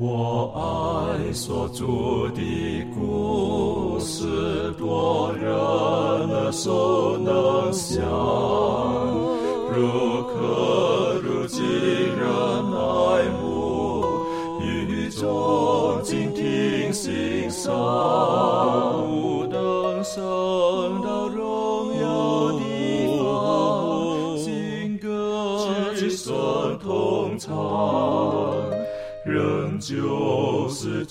我爱所著的故事，多人耳熟能想，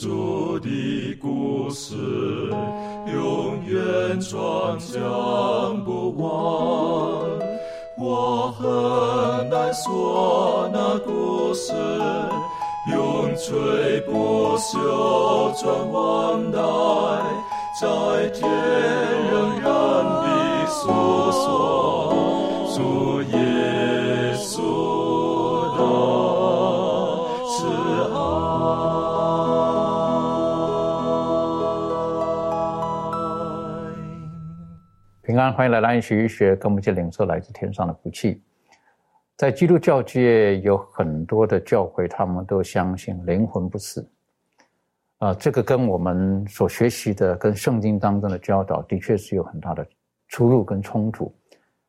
主的故事，永远传讲不完。我很难说那故事，永垂不朽传万代，在天仍然的诉说主耶欢迎来到安学医学，跟我们一起领受来自天上的福气。在基督教界有很多的教会，他们都相信灵魂不死。啊，这个跟我们所学习的、跟圣经当中的教导，的确是有很大的出入跟冲突。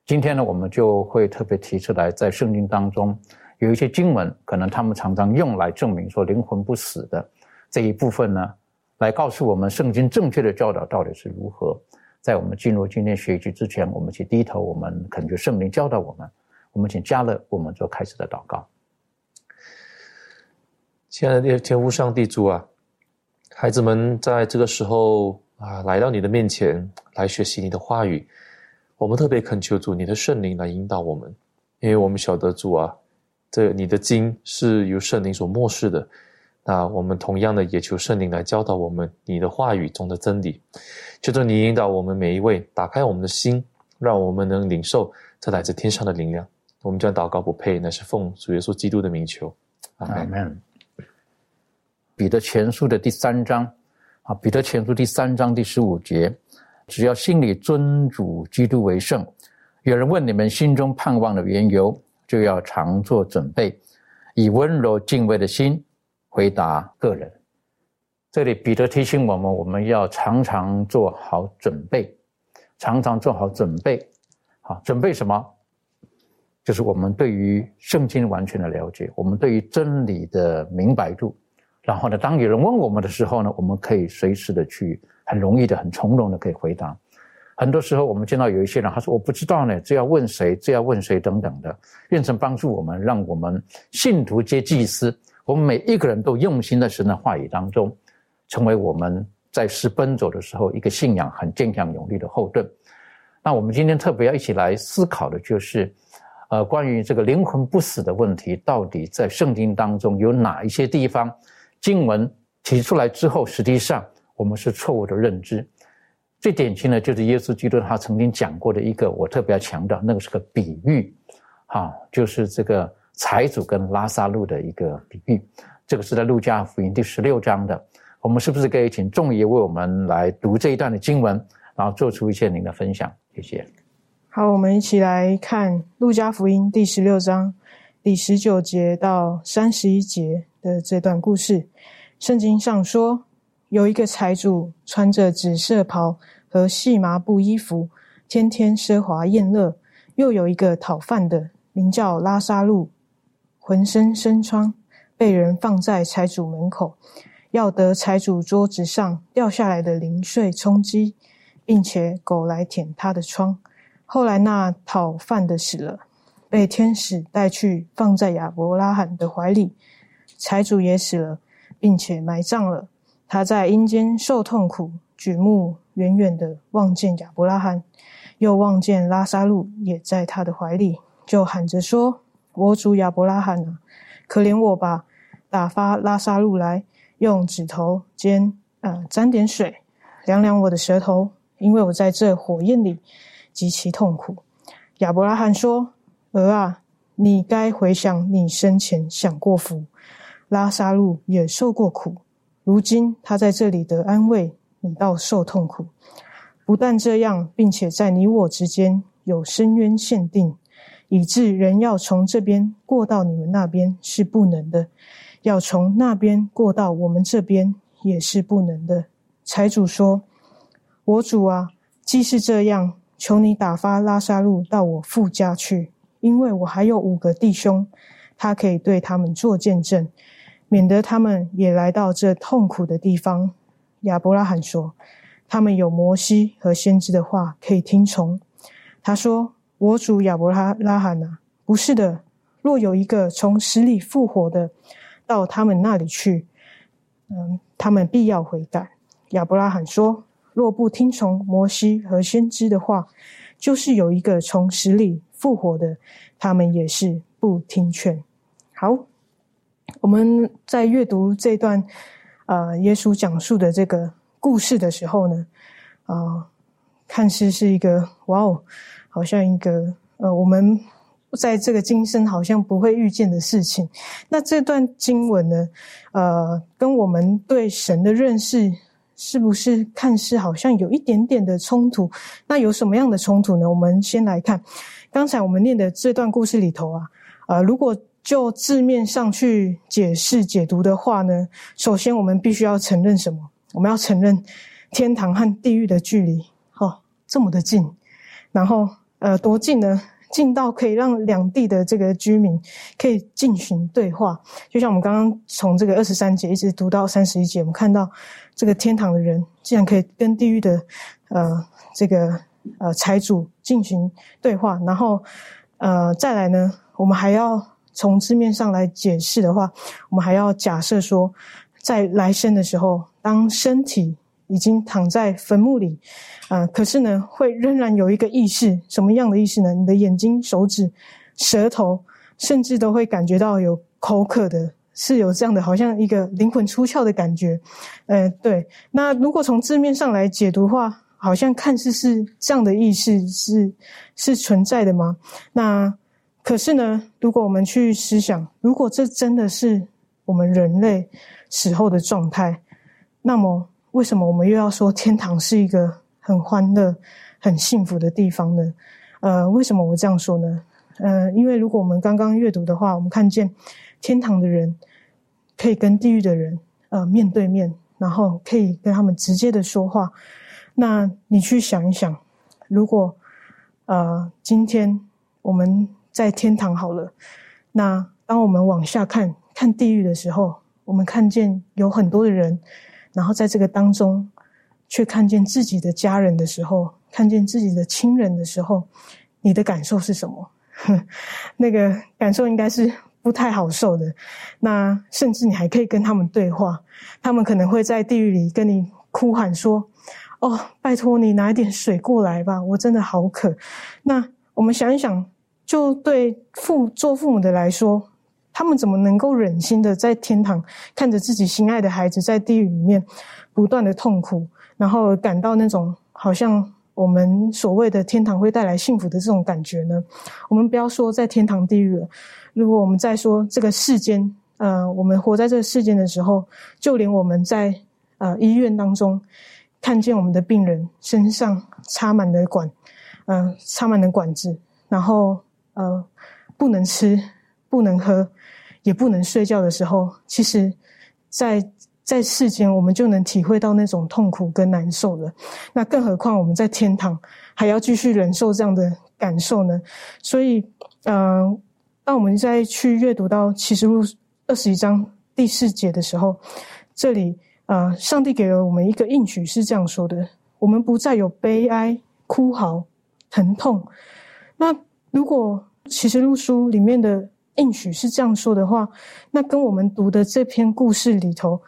今天呢，我们就会特别提出来，在圣经当中有一些经文，可能他们常常用来证明说灵魂不死的这一部分呢，来告诉我们圣经正确的教导到底是如何。在我们进入今天学习之前，我们去低头，我们恳求圣灵教导我们。我们请加勒，我们做开始的祷告。亲爱的天父上帝主啊，孩子们在这个时候啊，来到你的面前来学习你的话语。我们特别恳求主，你的圣灵来引导我们，因为我们晓得主啊，这你的经是由圣灵所漠视的。那我们同样的也求圣灵来教导我们你的话语中的真理，求主你引导我们每一位，打开我们的心，让我们能领受这来自天上的灵量。我们将祷告不配，乃是奉主耶稣基督的名求，阿门。彼得前书的第三章，啊，彼得前书第三章第十五节，只要心里尊主基督为圣。有人问你们心中盼望的缘由，就要常做准备，以温柔敬畏的心。回答个人，这里彼得提醒我们，我们要常常做好准备，常常做好准备。好，准备什么？就是我们对于圣经完全的了解，我们对于真理的明白度。然后呢，当有人问我们的时候呢，我们可以随时的去，很容易的、很从容的可以回答。很多时候，我们见到有一些人，他说我不知道呢，这要问谁？这要问谁？等等的，变成帮助我们，让我们信徒皆祭司。我们每一个人都用心在神的话语当中，成为我们在世奔走的时候一个信仰很坚强有力的后盾。那我们今天特别要一起来思考的就是，呃，关于这个灵魂不死的问题，到底在圣经当中有哪一些地方经文提出来之后，实际上我们是错误的认知。最典型的就是耶稣基督他曾经讲过的一个，我特别要强调，那个是个比喻，哈，就是这个。财主跟拉萨路的一个比喻，这个是在路加福音第十六章的。我们是不是可以请仲爷为我们来读这一段的经文，然后做出一些您的分享？谢谢。好，我们一起来看路加福音第十六章第十九节到三十一节的这段故事。圣经上说，有一个财主穿着紫色袍和细麻布衣服，天天奢华宴乐；又有一个讨饭的，名叫拉萨路。浑身生疮，被人放在财主门口，要得财主桌子上掉下来的零碎充饥，并且狗来舔他的疮。后来那讨饭的死了，被天使带去放在亚伯拉罕的怀里。财主也死了，并且埋葬了。他在阴间受痛苦，举目远远的望见亚伯拉罕，又望见拉萨路也在他的怀里，就喊着说。我主亚伯拉罕啊，可怜我吧！打发拉萨路来，用指头尖呃沾点水，凉凉我的舌头，因为我在这火焰里极其痛苦。亚伯拉罕说：“儿啊，你该回想你生前享过福，拉萨路也受过苦，如今他在这里得安慰，你倒受痛苦。不但这样，并且在你我之间有深渊限定。”以致人要从这边过到你们那边是不能的，要从那边过到我们这边也是不能的。财主说：“我主啊，既是这样，求你打发拉萨路到我父家去，因为我还有五个弟兄，他可以对他们做见证，免得他们也来到这痛苦的地方。”亚伯拉罕说：“他们有摩西和先知的话可以听从。”他说：“我主亚伯拉拉罕啊，不是的。若有一个从死里复活的到他们那里去，嗯，他们必要悔改。”亚伯拉罕说：“若不听从摩西和先知的话，就是有一个从死里复活的，他们也是不听劝。”好，我们在阅读这段。呃，耶稣讲述的这个故事的时候呢，啊，看似是一个哇哦，好像一个呃，我们在这个今生好像不会遇见的事情。那这段经文呢，呃，跟我们对神的认识是不是看似好像有一点点的冲突？那有什么样的冲突呢？我们先来看刚才我们念的这段故事里头啊，呃，如果。就字面上去解释解读的话呢，首先我们必须要承认什么？我们要承认天堂和地狱的距离，哦，这么的近，然后呃，多近呢？近到可以让两地的这个居民可以进行对话。就像我们刚刚从这个二十三节一直读到三十一节，我们看到这个天堂的人竟然可以跟地狱的呃这个呃财主进行对话，然后呃再来呢，我们还要。从字面上来解释的话，我们还要假设说，在来生的时候，当身体已经躺在坟墓里，啊，可是呢，会仍然有一个意识，什么样的意识呢？你的眼睛、手指、舌头，甚至都会感觉到有口渴的，是有这样的，好像一个灵魂出窍的感觉。呃，对。那如果从字面上来解读的话，好像看似是这样的意识是是存在的吗？那？可是呢，如果我们去思想，如果这真的是我们人类死后的状态，那么为什么我们又要说天堂是一个很欢乐、很幸福的地方呢？呃，为什么我这样说呢？呃，因为如果我们刚刚阅读的话，我们看见天堂的人可以跟地狱的人呃面对面，然后可以跟他们直接的说话。那你去想一想，如果呃今天我们在天堂好了，那当我们往下看看地狱的时候，我们看见有很多的人，然后在这个当中，却看见自己的家人的时候，看见自己的亲人的时候，你的感受是什么？那个感受应该是不太好受的。那甚至你还可以跟他们对话，他们可能会在地狱里跟你哭喊说：“哦，拜托你拿一点水过来吧，我真的好渴。”那我们想一想。就对父做父母的来说，他们怎么能够忍心的在天堂看着自己心爱的孩子在地狱里面不断的痛苦，然后感到那种好像我们所谓的天堂会带来幸福的这种感觉呢？我们不要说在天堂地狱了，如果我们在说这个世间，呃，我们活在这个世间的时候，就连我们在呃医院当中看见我们的病人身上插满了管，嗯，插满了管子，然后。呃，不能吃，不能喝，也不能睡觉的时候，其实，在在世间，我们就能体会到那种痛苦跟难受了。那更何况我们在天堂还要继续忍受这样的感受呢？所以，嗯，当我们再去阅读到启示录二十一章第四节的时候，这里，呃，上帝给了我们一个应许，是这样说的：我们不再有悲哀、哭嚎、疼痛。那如果其实录书里面的应许是这样说的话，那跟我们读的这篇故事里头，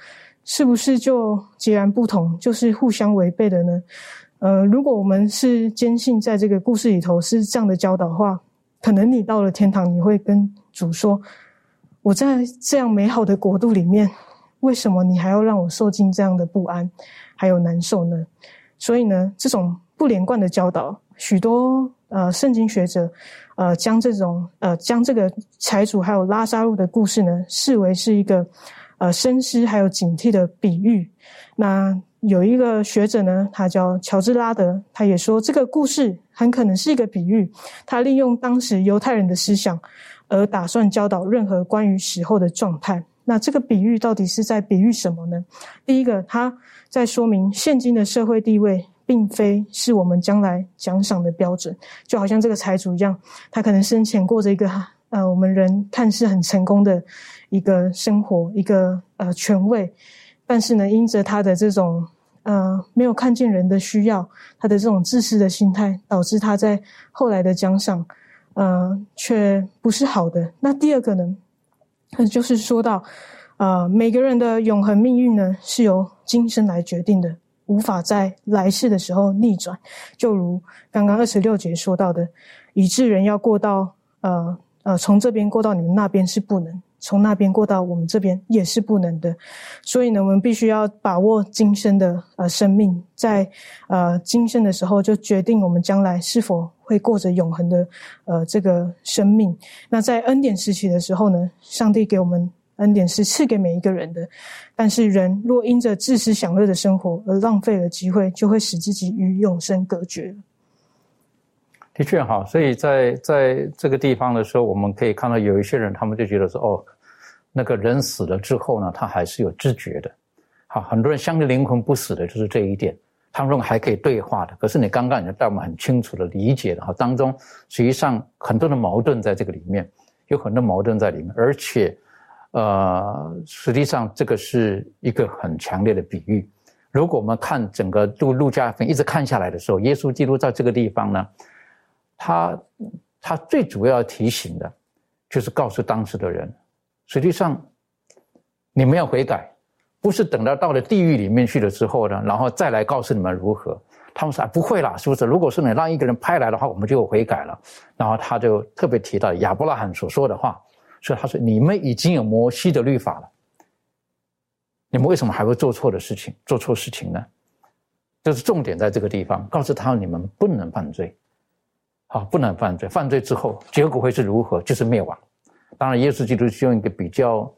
是不是就截然不同，就是互相违背的呢？呃，如果我们是坚信在这个故事里头是这样的教导的话，可能你到了天堂，你会跟主说：“我在这样美好的国度里面，为什么你还要让我受尽这样的不安，还有难受呢？”所以呢，这种不连贯的教导，许多呃圣经学者。呃，将这种呃，将这个财主还有拉萨路的故事呢，视为是一个呃深思还有警惕的比喻。那有一个学者呢，他叫乔治拉德，他也说这个故事很可能是一个比喻。他利用当时犹太人的思想，而打算教导任何关于死后的状态。那这个比喻到底是在比喻什么呢？第一个，他在说明现今的社会地位并非是我们将来奖赏的标准，就好像这个财主一样，他可能生前过着一个呃我们人看似很成功的一个生活，一个呃权位，但是呢，因着他的这种呃没有看见人的需要，他的这种自私的心态，导致他在后来的奖赏。呃，却不是好的。那第二个呢，就是说到，呃，每个人的永恒命运呢，是由今生来决定的，无法在来世的时候逆转。就如刚刚二十六节说到的，以致人要过到，呃呃，从这边过到你们那边是不能。从那边过到我们这边也是不能的，所以呢，我们必须要把握今生的呃生命，在呃今生的时候就决定我们将来是否会过着永恒的呃这个生命。那在恩典时期的时候呢，上帝给我们恩典是赐给每一个人的，但是人若因着自私享乐的生活而浪费了机会，就会使自己与永生隔绝。的确哈，所以在在这个地方的时候，我们可以看到有一些人，他们就觉得说，哦，那个人死了之后呢，他还是有知觉的。好，很多人相信灵魂不死的，就是这一点，他们还可以对话的。可是你刚刚已经带我们很清楚的理解了哈，当中实际上很多的矛盾在这个里面，有很多矛盾在里面，而且，呃，实际上这个是一个很强烈的比喻。如果我们看整个路路加福音一直看下来的时候，耶稣基督在这个地方呢。他他最主要提醒的，就是告诉当时的人，实际上你们要悔改，不是等到到了地狱里面去了之后呢，然后再来告诉你们如何。他们说不会啦，是不是？如果是你让一个人拍来的话，我们就悔改了。然后他就特别提到亚伯拉罕所说的话，所以他说：“你们已经有摩西的律法了，你们为什么还会做错的事情，做错事情呢？”就是重点在这个地方，告诉他你们不能犯罪。好，不能犯罪。犯罪之后，结果会是如何？就是灭亡。当然，耶稣基督是用一个比较，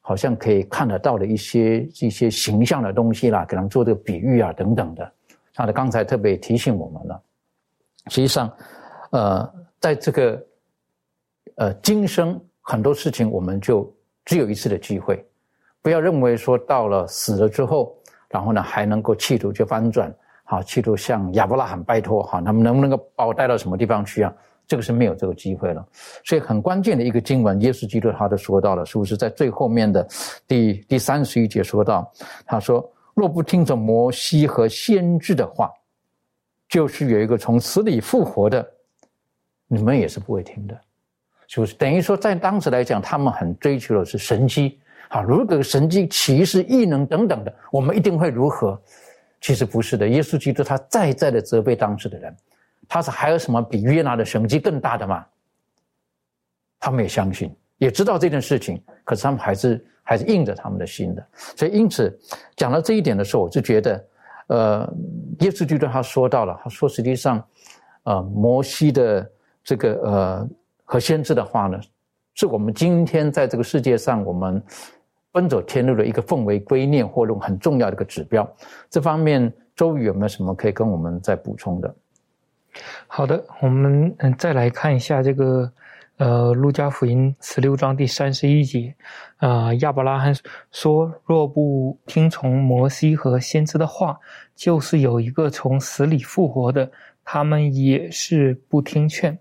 好像可以看得到的一些一些形象的东西啦，给他们做这个比喻啊等等的。他的刚才特别提醒我们了。实际上，呃，在这个呃今生很多事情，我们就只有一次的机会，不要认为说到了死了之后，然后呢还能够企图去翻转。好，企图向亚伯拉罕拜托，好，他们能不能够把我带到什么地方去啊？这个是没有这个机会了。所以很关键的一个经文，耶稣基督他都说到了，是不是在最后面的第第三十一节说到，他说：若不听从摩西和先知的话，就是有一个从死里复活的，你们也是不会听的，就是？等于说，在当时来讲，他们很追求的是神迹，好，如果神迹、奇事、异能等等的，我们一定会如何？其实不是的，耶稣基督他再再的责备当时的人，他是还有什么比约拿的神迹更大的吗？他们也相信，也知道这件事情，可是他们还是还是硬着他们的心的。所以因此讲到这一点的时候，我就觉得，呃，耶稣基督他说到了，他说实际上，呃，摩西的这个呃和先知的话呢，是我们今天在这个世界上我们。奔走天路的一个氛围观念或用很重要的一个指标，这方面周瑜有没有什么可以跟我们再补充的？好的，我们嗯再来看一下这个呃路加福音十六章第三十一节，啊亚伯拉罕说若不听从摩西和先知的话，就是有一个从死里复活的，他们也是不听劝。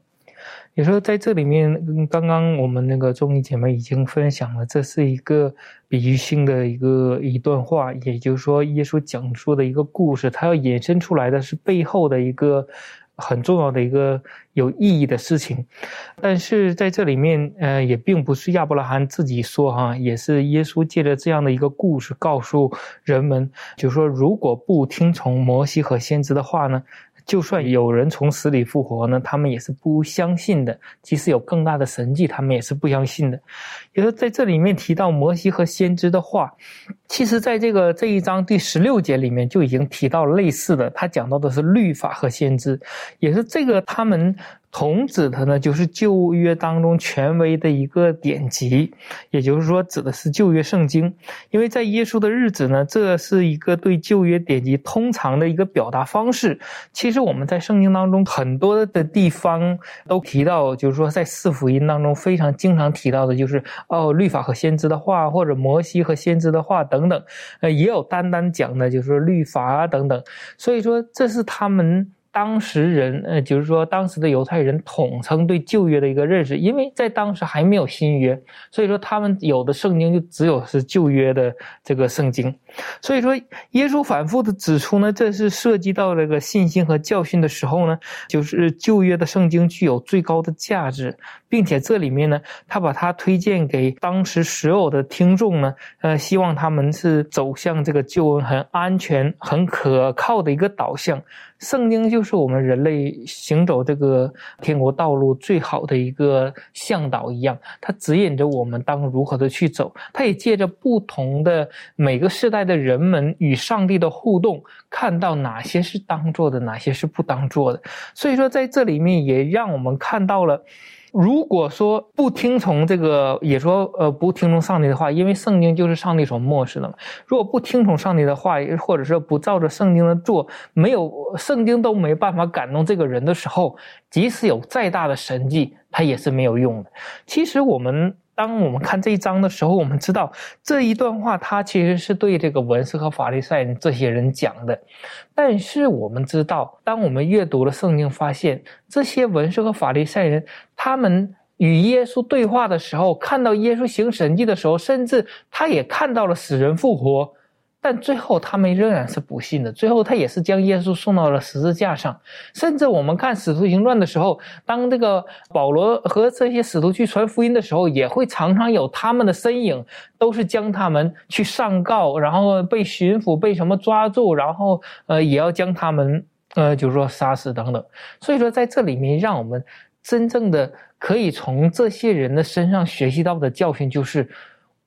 也说在这里面，刚刚我们那个综艺姐妹已经分享了，这是一个比喻性的一个一段话，也就是说，耶稣讲述的一个故事，它要衍生出来的是背后的一个很重要的一个有意义的事情。但是在这里面，呃，也并不是亚伯拉罕自己说哈，也是耶稣借着这样的一个故事告诉人们，就是说，如果不听从摩西和先知的话呢？就算有人从死里复活呢，他们也是不相信的。即使有更大的神迹，他们也是不相信的。也就在这里面提到摩西和先知的话，其实在这个这一章第十六节里面就已经提到类似的。他讲到的是律法和先知，也是这个他们童指的呢，就是旧约当中权威的一个典籍，也就是说，指的是旧约圣经。因为在耶稣的日子呢，这是一个对旧约典籍通常的一个表达方式。其实我们在圣经当中很多的地方都提到，就是说在四福音当中非常经常提到的，就是哦，律法和先知的话，或者摩西和先知的话等等。呃，也有单单讲的，就是律法啊等等。所以说，这是他们。当时人，呃，就是说当时的犹太人统称对旧约的一个认识，因为在当时还没有新约，所以说他们有的圣经就只有是旧约的这个圣经。所以说，耶稣反复的指出呢，这是涉及到这个信心和教训的时候呢，就是旧约的圣经具有最高的价值，并且这里面呢，他把它推荐给当时所有的听众呢，呃，希望他们是走向这个救恩很安全、很可靠的一个导向。圣经就是我们人类行走这个天国道路最好的一个向导一样，它指引着我们当如何的去走。它也借着不同的每个时代的人们与上帝的互动，看到哪些是当做的，哪些是不当做的。所以说，在这里面也让我们看到了。如果说不听从这个，也说呃不听从上帝的话，因为圣经就是上帝所漠视的嘛。如果不听从上帝的话，或者说不照着圣经的做，没有圣经都没办法感动这个人的时候，即使有再大的神迹，他也是没有用的。其实我们。当我们看这一章的时候，我们知道这一段话，它其实是对这个文士和法利赛人这些人讲的。但是我们知道，当我们阅读了圣经，发现这些文士和法利赛人，他们与耶稣对话的时候，看到耶稣行神迹的时候，甚至他也看到了死人复活。但最后他们仍然是不信的，最后他也是将耶稣送到了十字架上。甚至我们看《使徒行传》的时候，当这个保罗和这些使徒去传福音的时候，也会常常有他们的身影，都是将他们去上告，然后被巡抚被什么抓住，然后呃也要将他们呃就是说杀死等等。所以说在这里面，让我们真正的可以从这些人的身上学习到的教训，就是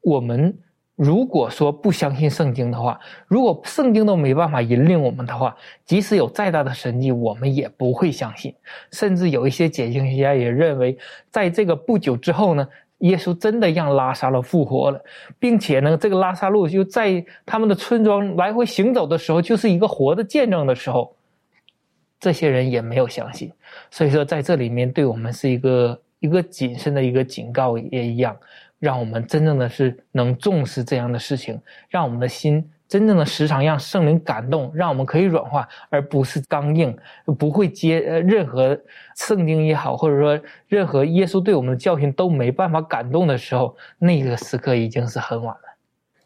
我们。如果说不相信圣经的话，如果圣经都没办法引领我们的话，即使有再大的神迹，我们也不会相信。甚至有一些解经学家也认为，在这个不久之后呢，耶稣真的让拉萨路复活了，并且呢，这个拉萨路就在他们的村庄来回行走的时候，就是一个活的见证的时候，这些人也没有相信。所以说，在这里面对我们是一个一个谨慎的一个警告也一样。让我们真正的是能重视这样的事情，让我们的心真正的时常让圣灵感动，让我们可以软化，而不是刚硬，不会接呃任何圣经也好，或者说任何耶稣对我们的教训都没办法感动的时候，那个时刻已经是很晚了。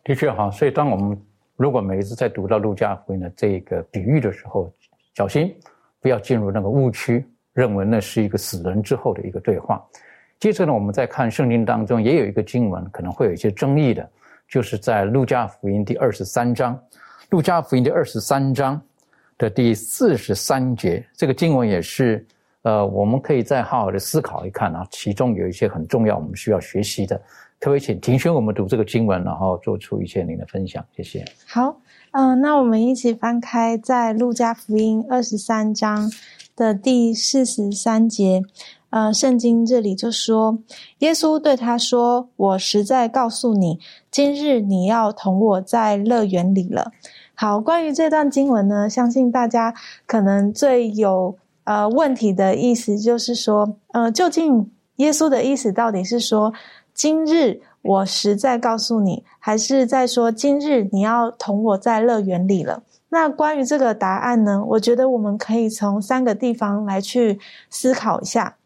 的确哈，所以当我们如果每一次在读到路加福音的这个比喻的时候，小心不要进入那个误区，认为那是一个死人之后的一个对话。接着呢，我们再看圣经当中也有一个经文，可能会有一些争议的，就是在路加福音第二十三章，路加福音第二十三章的第四十三节，这个经文也是，呃，我们可以再好好的思考一看啊，其中有一些很重要，我们需要学习的，特别请庭轩我们读这个经文，然后做出一些您的分享？谢谢。好，嗯，那我们一起翻开在路加福音二十三章的第四十三节。呃，圣经这里就说，耶稣对他说：“我实在告诉你，今日你要同我在乐园里了。”好，关于这段经文呢，相信大家可能最有呃问题的意思就是说，呃，究竟耶稣的意思到底是说，今日我实在告诉你，还是在说今日你要同我在乐园里了？那关于这个答案呢，我觉得我们可以从三个地方来去思考一下。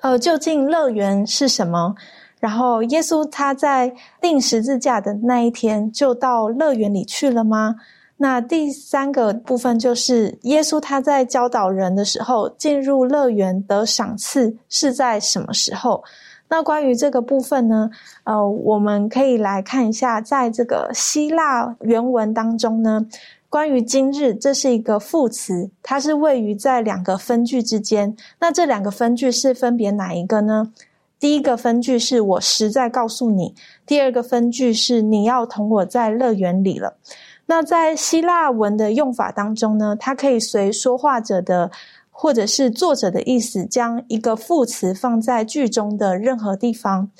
呃，究竟乐园是什么？然后耶稣他在钉十字架的那一天就到乐园里去了吗？那第三个部分就是耶稣他在教导人的时候进入乐园得赏赐是在什么时候？那关于这个部分呢？呃，我们可以来看一下，在这个希腊原文当中呢。关于今日，这是一个副词，它是位于在两个分句之间。那这两个分句是分别哪一个呢？第一个分句是我实在告诉你，第二个分句是你要同我在乐园里了。那在希腊文的用法当中呢，它可以随说话者的或者是作者的意思，将一个副词放在句中的任何地方。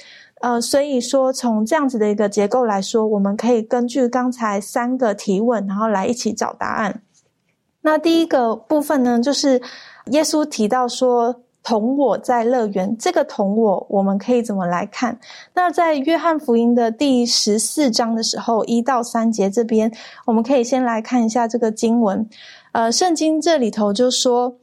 呃，所以说从这样子的一个结构来说，我们可以根据刚才三个提问，然后来一起找答案。那第一个部分呢，就是耶稣提到说。同我在乐园，这个同我，我们可以怎么来看？那在约翰福音的第十四章的时候，一到三节这边，我们可以先来看一下这个经文。呃，圣经这里头就说：“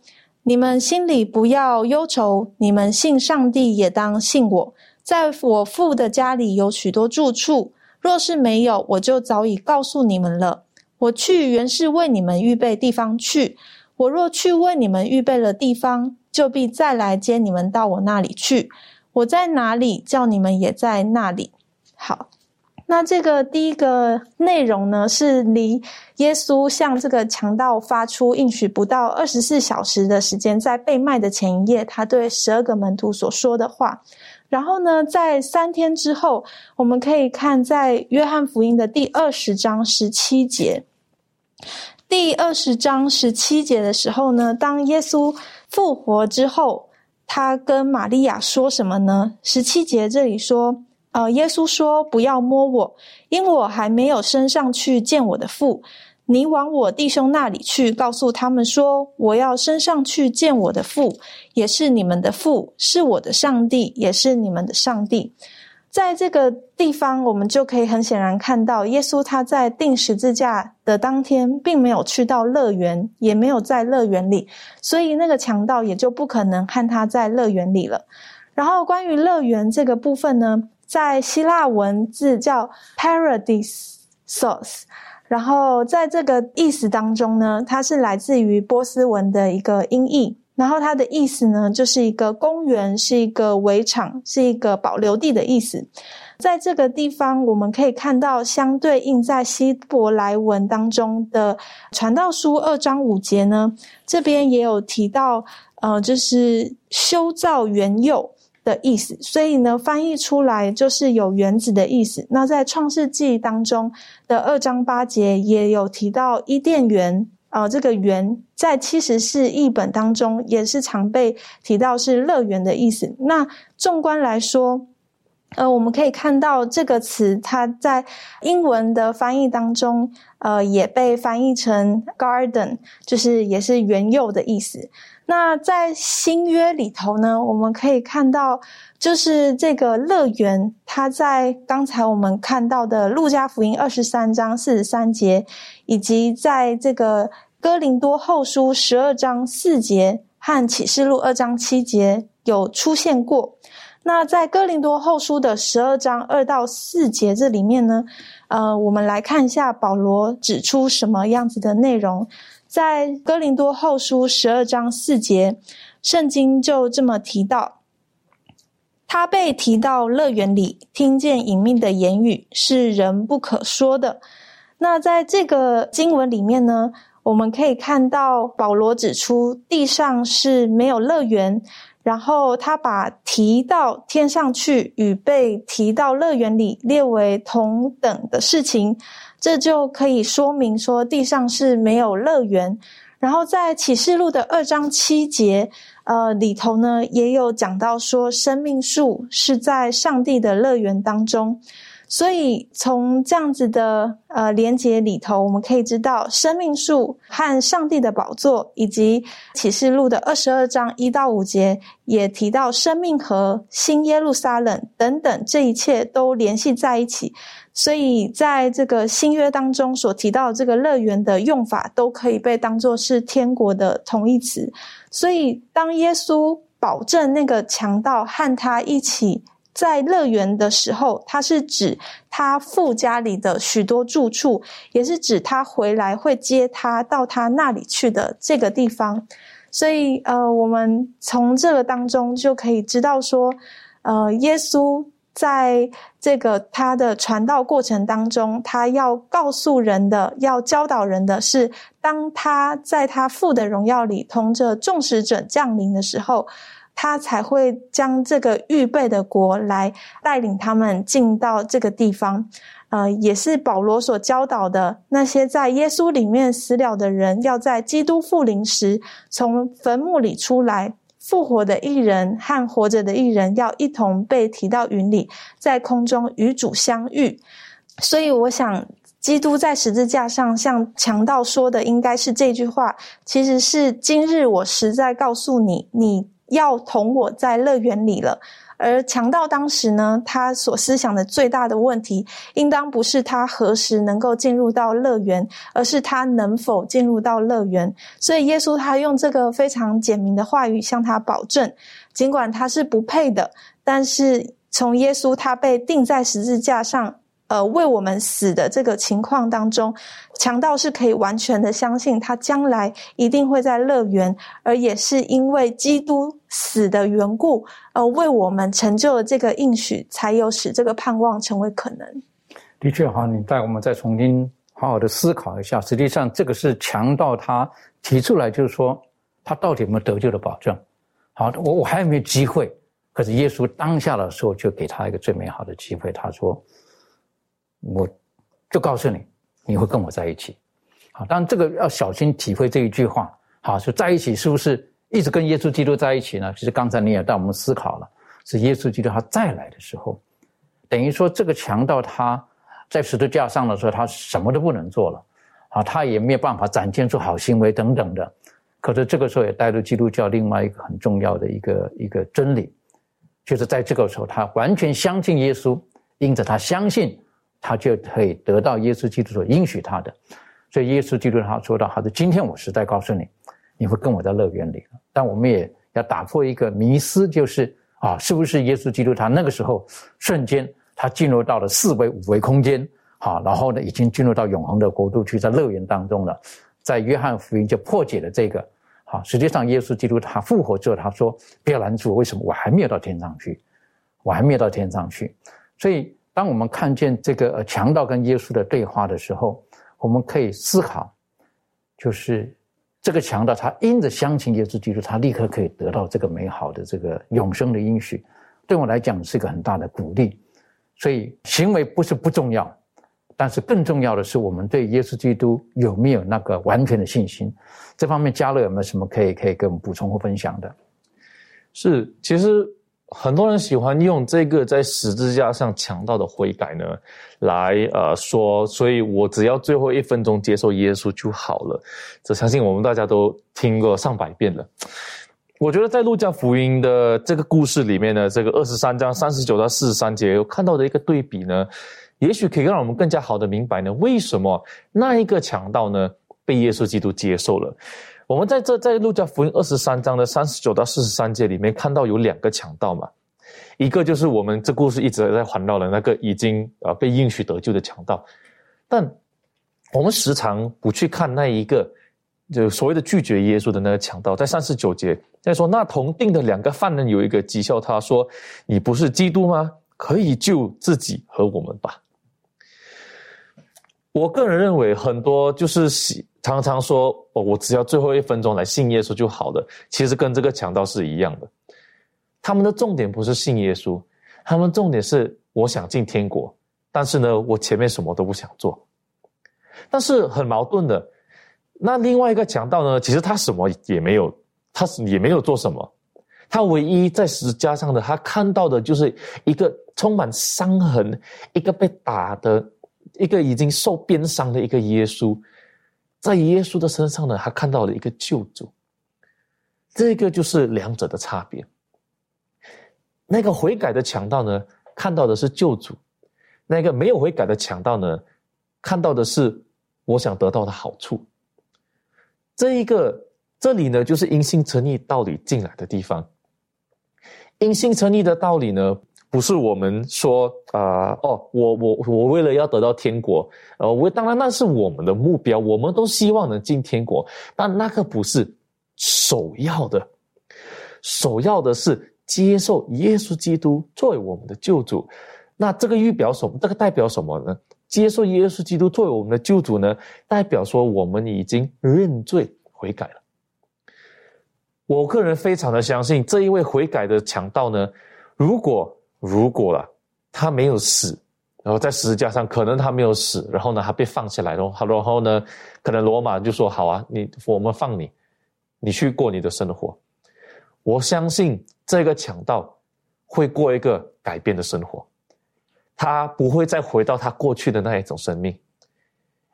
你们心里不要忧愁，你们信上帝也当信我。在我父的家里有许多住处，若是没有，我就早已告诉你们了。我去原是为你们预备地方去。我若去为你们预备了地方。”就必再来接你们到我那里去。我在哪里，叫你们也在那里。好，那这个第一个内容呢，是离耶稣向这个强盗发出应许不到二十四小时的时间，在被卖的前一夜，他对十二个门徒所说的话。然后呢，在三天之后，我们可以看在约翰福音的第二十章十七节。第二十章十七节的时候呢，当耶稣。复活之后，他跟玛利亚说什么呢？十七节这里说，呃，耶稣说：“不要摸我，因我还没有升上去见我的父。你往我弟兄那里去，告诉他们说，我要升上去见我的父，也是你们的父，是我的上帝，也是你们的上帝。”在这个地方，我们就可以很显然看到，耶稣他在钉十字架的当天，并没有去到乐园，也没有在乐园里，所以那个强盗也就不可能和他在乐园里了。然后，关于乐园这个部分呢，在希腊文字叫 “paradisos”，然后在这个意思当中呢，它是来自于波斯文的一个音译。然后它的意思呢，就是一个公园，是一个围场，是一个保留地的意思。在这个地方，我们可以看到相对应在希伯来文当中的传道书二章五节呢，这边也有提到，呃，就是修造原有的意思。所以呢，翻译出来就是有原子的意思。那在创世纪当中的二章八节也有提到伊甸园。啊，这个“园”在七十四译本当中也是常被提到是乐园的意思。那纵观来说，呃，我们可以看到这个词，它在英文的翻译当中，呃，也被翻译成 “garden”，就是也是园囿的意思。那在新约里头呢，我们可以看到，就是这个乐园，它在刚才我们看到的路加福音二十三章四十三节，以及在这个哥林多后书十二章四节和启示录二章七节有出现过。那在哥林多后书的十二章二到四节这里面呢，呃，我们来看一下保罗指出什么样子的内容。在哥林多后书十二章四节，圣经就这么提到：他被提到乐园里，听见隐秘的言语，是人不可说的。那在这个经文里面呢，我们可以看到保罗指出地上是没有乐园。然后他把提到天上去与被提到乐园里列为同等的事情，这就可以说明说地上是没有乐园。然后在启示录的二章七节，呃里头呢也有讲到说生命树是在上帝的乐园当中。所以从这样子的呃连结里头，我们可以知道生命树和上帝的宝座，以及启示录的二十二章一到五节也提到生命和新耶路撒冷等等，这一切都联系在一起。所以在这个新约当中所提到这个乐园的用法，都可以被当作是天国的同义词。所以当耶稣保证那个强盗和他一起。在乐园的时候，它是指他父家里的许多住处，也是指他回来会接他到他那里去的这个地方。所以，呃，我们从这个当中就可以知道说，呃，耶稣在这个他的传道过程当中，他要告诉人的，要教导人的是，当他在他父的荣耀里同着众使者降临的时候。他才会将这个预备的国来带领他们进到这个地方。呃，也是保罗所教导的那些在耶稣里面死了的人，要在基督复临时从坟墓里出来，复活的一人和活着的一人要一同被提到云里，在空中与主相遇。所以，我想，基督在十字架上向强盗说的，应该是这句话，其实是今日我实在告诉你，你要同我在乐园里了。而强盗当时呢，他所思想的最大的问题，应当不是他何时能够进入到乐园，而是他能否进入到乐园。所以耶稣他用这个非常简明的话语向他保证，尽管他是不配的，但是从耶稣他被钉在十字架上。呃，为我们死的这个情况当中，强盗是可以完全的相信他将来一定会在乐园，而也是因为基督死的缘故，呃，为我们成就了这个应许，才有使这个盼望成为可能。的确，哈，你带我们再重新好好的思考一下。实际上，这个是强盗他提出来，就是说他到底有没有得救的保证？好，我我还有没有机会？可是耶稣当下的时候就给他一个最美好的机会，他说。我就告诉你，你会跟我在一起。好，当然这个要小心体会这一句话。好，说在一起是不是一直跟耶稣基督在一起呢？其实刚才你也带我们思考了，是耶稣基督他再来的时候，等于说这个强盗他在十字架上的时候，他什么都不能做了，啊，他也没有办法展现出好行为等等的。可是这个时候也带入基督教另外一个很重要的一个一个真理，就是在这个时候他完全相信耶稣，因此他相信。他就可以得到耶稣基督所应许他的，所以耶稣基督他说到：“他说今天我实在告诉你，你会跟我在乐园里。”但我们也要打破一个迷思，就是啊，是不是耶稣基督他那个时候瞬间他进入到了四维五维空间，好，然后呢已经进入到永恒的国度去，在乐园当中了。在约翰福音就破解了这个，好，实际上耶稣基督他复活之后，他说：“不要拦住我，为什么？我还没有到天上去，我还没有到天上去。”所以。当我们看见这个呃强盗跟耶稣的对话的时候，我们可以思考，就是这个强盗他因着相信耶稣基督，他立刻可以得到这个美好的这个永生的应许，对我来讲是一个很大的鼓励。所以行为不是不重要，但是更重要的是我们对耶稣基督有没有那个完全的信心。这方面嘉乐有没有什么可以可以跟我们补充或分享的？是，其实。很多人喜欢用这个在十字架上强盗的悔改呢，来呃说，所以我只要最后一分钟接受耶稣就好了。这相信我们大家都听过上百遍了。我觉得在路加福音的这个故事里面呢，这个二十三章三十九到四十三节有看到的一个对比呢，也许可以让我们更加好的明白呢，为什么那一个强盗呢被耶稣基督接受了。我们在这在路加福音二十三章的三十九到四十三节里面看到有两个强盗嘛，一个就是我们这故事一直在环绕的那个已经啊被应许得救的强盗，但我们时常不去看那一个就所谓的拒绝耶稣的那个强盗，在三十九节在说那同定的两个犯人有一个讥笑他说你不是基督吗？可以救自己和我们吧。我个人认为很多就是喜。常常说哦，我只要最后一分钟来信耶稣就好了。其实跟这个强盗是一样的，他们的重点不是信耶稣，他们重点是我想进天国，但是呢，我前面什么都不想做。但是很矛盾的，那另外一个强盗呢，其实他什么也没有，他也没有做什么，他唯一在十字架上的他看到的就是一个充满伤痕、一个被打的、一个已经受鞭伤的一个耶稣。在耶稣的身上呢，他看到了一个救主。这个就是两者的差别。那个悔改的强盗呢，看到的是救主；那个没有悔改的强盗呢，看到的是我想得到的好处。这一个这里呢，就是因信成义道理进来的地方。因信成义的道理呢？不是我们说啊哦，我我我为了要得到天国，呃，我当然那是我们的目标，我们都希望能进天国，但那个不是首要的，首要的是接受耶稣基督作为我们的救主。那这个预表什么？这个代表什么呢？接受耶稣基督作为我们的救主呢？代表说我们已经认罪悔改了。我个人非常的相信这一位悔改的强盗呢，如果如果了他没有死，然后在十字架上可能他没有死，然后呢他被放下来了，然后呢可能罗马就说好啊，你我们放你，你去过你的生活。我相信这个强盗会过一个改变的生活，他不会再回到他过去的那一种生命，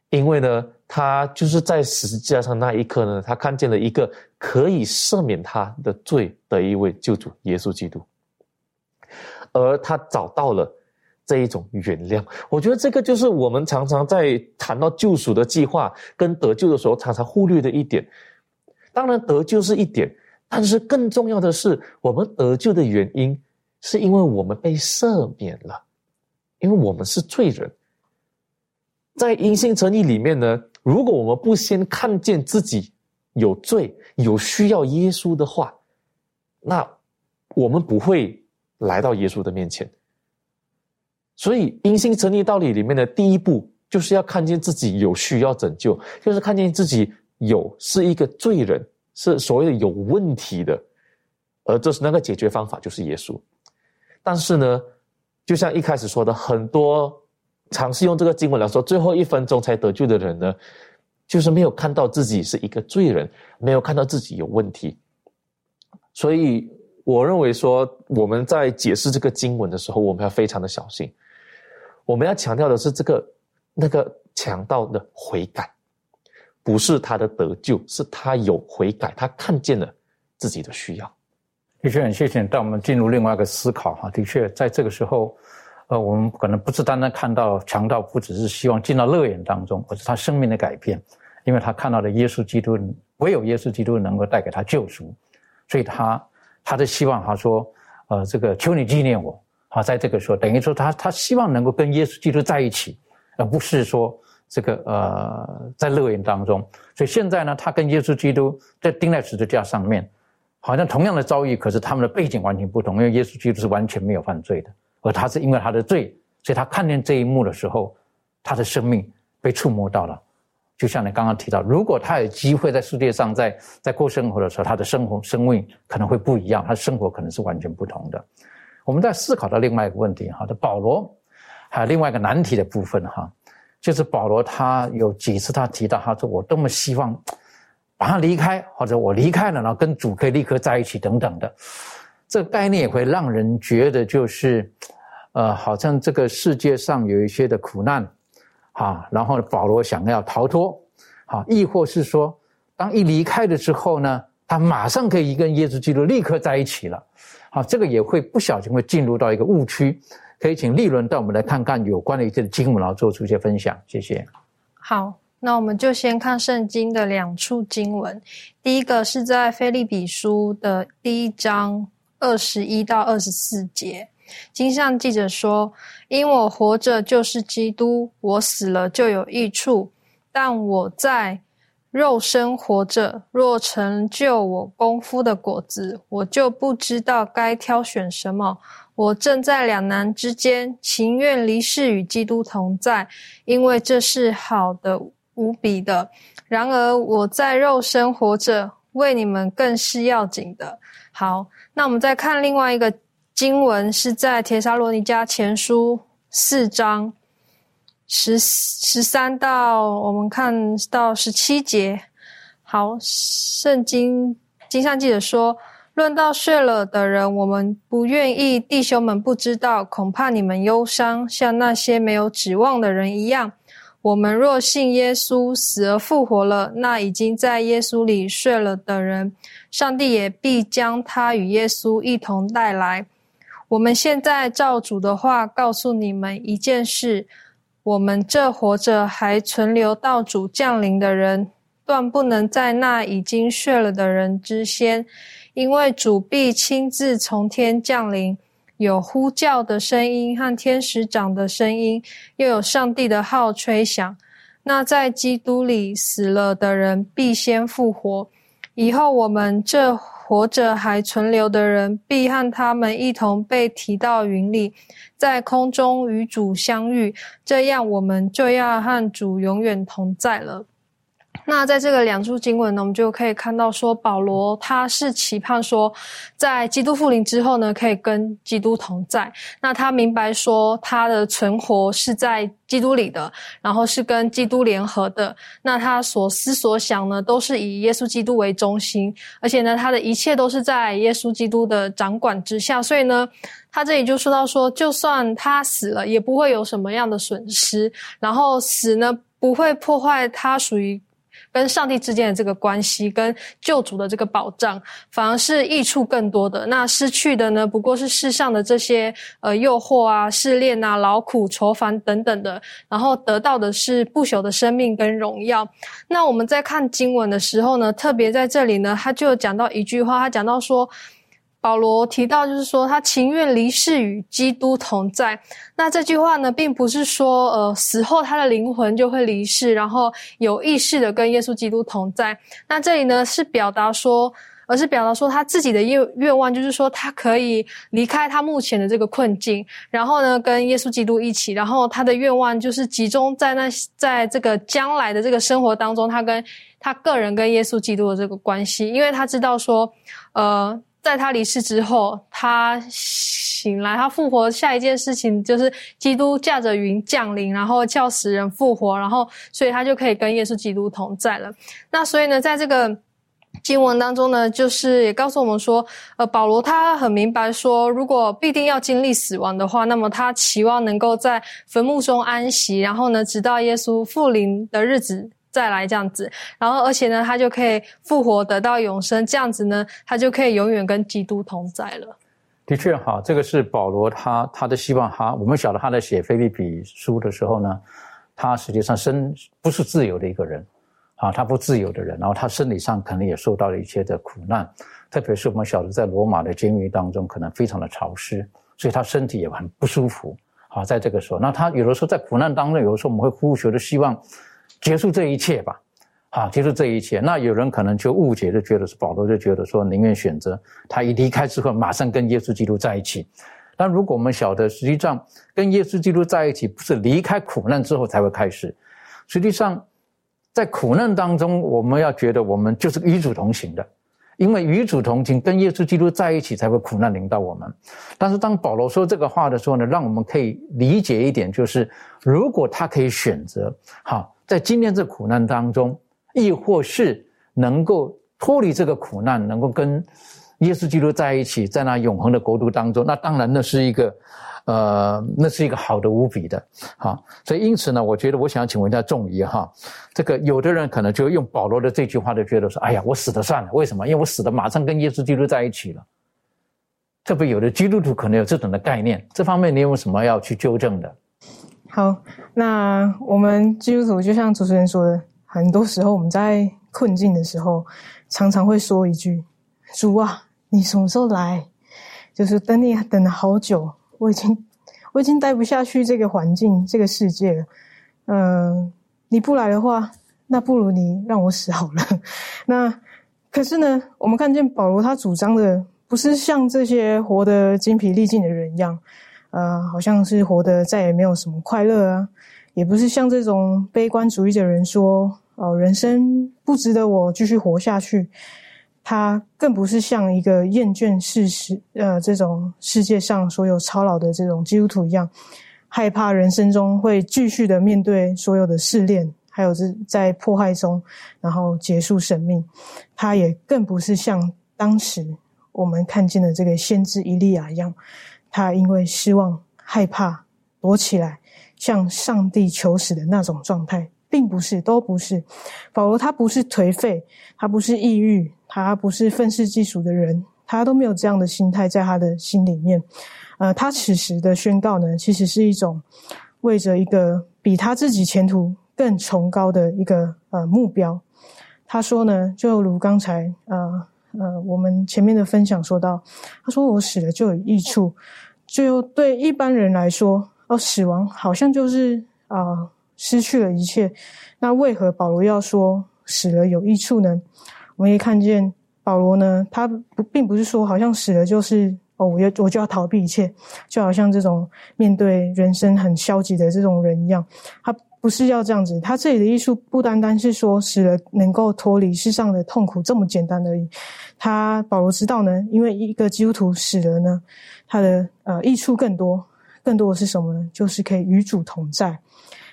因为呢。他就是在十字架上那一刻呢，他看见了一个可以赦免他的罪的一位救主耶稣基督，而他找到了这一种原谅。我觉得这个就是我们常常在谈到救赎的计划跟得救的时候常常忽略的一点。当然得救是一点，但是更重要的是，我们得救的原因是因为我们被赦免了，因为我们是罪人。在因信诚意里面呢。如果我们不先看见自己有罪、有需要耶稣的话，那我们不会来到耶稣的面前。所以，因信成立道理里面的第一步，就是要看见自己有需要拯救，就是看见自己有是一个罪人，是所谓的有问题的，而这是那个解决方法，就是耶稣。但是呢，就像一开始说的，很多。尝试用这个经文来说，最后一分钟才得救的人呢，就是没有看到自己是一个罪人，没有看到自己有问题。所以，我认为说我们在解释这个经文的时候，我们要非常的小心。我们要强调的是这个那个强盗的悔改，不是他的得救，是他有悔改，他看见了自己的需要。的确很谢谢，带我们进入另外一个思考哈。的确，在这个时候。呃，我们可能不是单单看到强盗，不只是希望进到乐园当中，而是他生命的改变，因为他看到了耶稣基督，唯有耶稣基督能够带给他救赎，所以他他的希望，他说，呃，这个求你纪念我，好，在这个时候，等于说他他希望能够跟耶稣基督在一起，而不是说这个呃在乐园当中，所以现在呢，他跟耶稣基督在钉在十字架上面，好像同样的遭遇，可是他们的背景完全不同，因为耶稣基督是完全没有犯罪的。而他是因为他的罪，所以他看见这一幕的时候，他的生命被触摸到了。就像你刚刚提到，如果他有机会在世界上在在过生活的时候，他的生活生命可能会不一样，他的生活可能是完全不同的。我们在思考到另外一个问题，哈，的保罗还有另外一个难题的部分，哈，就是保罗他有几次他提到，他说我多么希望马上离开，或者我离开了，然后跟主可以立刻在一起等等的。这个概念也会让人觉得，就是，呃，好像这个世界上有一些的苦难，啊，然后保罗想要逃脱，啊，亦或是说，当一离开了之后呢，他马上可以跟耶稣基督立刻在一起了，好，这个也会不小心会进入到一个误区，可以请立伦带我们来看看有关的一些经文，然后做出一些分享，谢谢。好，那我们就先看圣经的两处经文，第一个是在菲利比书的第一章。二十一到二十四节，经上记者说：“因我活着就是基督，我死了就有益处。但我在肉身活着，若成就我功夫的果子，我就不知道该挑选什么。我正在两难之间，情愿离世与基督同在，因为这是好的无比的。然而我在肉身活着，为你们更是要紧的。”好。那我们再看另外一个经文，是在《铁沙罗尼迦前书》四章十十三到我们看到十七节。好，圣经经上记者说：“论到睡了的人，我们不愿意弟兄们不知道，恐怕你们忧伤，像那些没有指望的人一样。”我们若信耶稣死而复活了，那已经在耶稣里睡了的人，上帝也必将他与耶稣一同带来。我们现在照主的话告诉你们一件事：我们这活着还存留到主降临的人，断不能在那已经睡了的人之先，因为主必亲自从天降临。有呼叫的声音和天使长的声音，又有上帝的号吹响。那在基督里死了的人必先复活，以后我们这活着还存留的人必和他们一同被提到云里，在空中与主相遇。这样，我们就要和主永远同在了。那在这个两处经文呢，我们就可以看到说，保罗他是期盼说，在基督复临之后呢，可以跟基督同在。那他明白说，他的存活是在基督里的，然后是跟基督联合的。那他所思所想呢，都是以耶稣基督为中心，而且呢，他的一切都是在耶稣基督的掌管之下。所以呢，他这里就说到说，就算他死了，也不会有什么样的损失。然后死呢，不会破坏他属于。跟上帝之间的这个关系，跟救主的这个保障，反而是益处更多的。那失去的呢，不过是世上的这些呃诱惑啊、试炼啊、劳苦、愁烦等等的，然后得到的是不朽的生命跟荣耀。那我们在看经文的时候呢，特别在这里呢，他就讲到一句话，他讲到说。保罗提到，就是说他情愿离世与基督同在。那这句话呢，并不是说，呃，死后他的灵魂就会离世，然后有意识的跟耶稣基督同在。那这里呢，是表达说，而是表达说他自己的愿愿望，就是说他可以离开他目前的这个困境，然后呢，跟耶稣基督一起。然后他的愿望就是集中在那，在这个将来的这个生活当中，他跟他个人跟耶稣基督的这个关系，因为他知道说，呃。在他离世之后，他醒来，他复活。下一件事情就是基督驾着云降临，然后叫死人复活，然后所以他就可以跟耶稣基督同在了。那所以呢，在这个经文当中呢，就是也告诉我们说，呃，保罗他很明白说，如果必定要经历死亡的话，那么他期望能够在坟墓中安息，然后呢，直到耶稣复临的日子。再来这样子，然后而且呢，他就可以复活，得到永生。这样子呢，他就可以永远跟基督同在了。的确，哈，这个是保罗他他的希望。哈，我们晓得他在写菲利比书的时候呢，他实际上身不是自由的一个人，啊，他不自由的人。然后他身体上可能也受到了一些的苦难，特别是我们晓得在罗马的监狱当中，可能非常的潮湿，所以他身体也很不舒服。啊，在这个时候，那他有的时候在苦难当中，有的时候我们会呼求的希望。结束这一切吧，好，结束这一切。那有人可能就误解，就觉得是保罗就觉得说，宁愿选择他一离开之后，马上跟耶稣基督在一起。但如果我们晓得，实际上跟耶稣基督在一起，不是离开苦难之后才会开始。实际上，在苦难当中，我们要觉得我们就是与主同行的。因为与主同情，跟耶稣基督在一起，才会苦难临到我们。但是当保罗说这个话的时候呢，让我们可以理解一点，就是如果他可以选择，好，在今天这苦难当中，亦或是能够脱离这个苦难，能够跟耶稣基督在一起，在那永恒的国度当中，那当然那是一个。呃，那是一个好的无比的，好，所以因此呢，我觉得我想请问一下仲怡哈，这个有的人可能就用保罗的这句话就觉得说，哎呀，我死了算了，为什么？因为我死了马上跟耶稣基督在一起了。特别有的基督徒可能有这种的概念，这方面你有什么要去纠正的？好，那我们基督徒就像主持人说的，很多时候我们在困境的时候，常常会说一句：“主啊，你什么时候来？”就是等你等了好久。我已经，我已经待不下去这个环境、这个世界了。嗯，你不来的话，那不如你让我死好了。那可是呢，我们看见保罗他主张的不是像这些活得精疲力尽的人一样，呃，好像是活得再也没有什么快乐啊，也不是像这种悲观主义的人说，哦，人生不值得我继续活下去。他更不是像一个厌倦世事，呃，这种世界上所有操劳的这种基督徒一样，害怕人生中会继续的面对所有的试炼，还有是在迫害中，然后结束生命。他也更不是像当时我们看见的这个先知伊利亚一样，他因为失望、害怕，躲起来向上帝求死的那种状态，并不是，都不是。保罗他不是颓废，他不是抑郁。他不是愤世嫉俗的人，他都没有这样的心态在他的心里面。呃，他此时的宣告呢，其实是一种为着一个比他自己前途更崇高的一个呃目标。他说呢，就如刚才呃呃我们前面的分享说到，他说我死了就有益处，就对一般人来说，哦，死亡好像就是啊失去了一切。那为何保罗要说死了有益处呢？我们可以看见保罗呢，他不并不是说好像死了就是哦，我要我就要逃避一切，就好像这种面对人生很消极的这种人一样。他不是要这样子。他这里的艺术不单单是说死了能够脱离世上的痛苦这么简单而已。他保罗知道呢，因为一个基督徒死了呢，他的呃益处更多，更多的是什么呢？就是可以与主同在。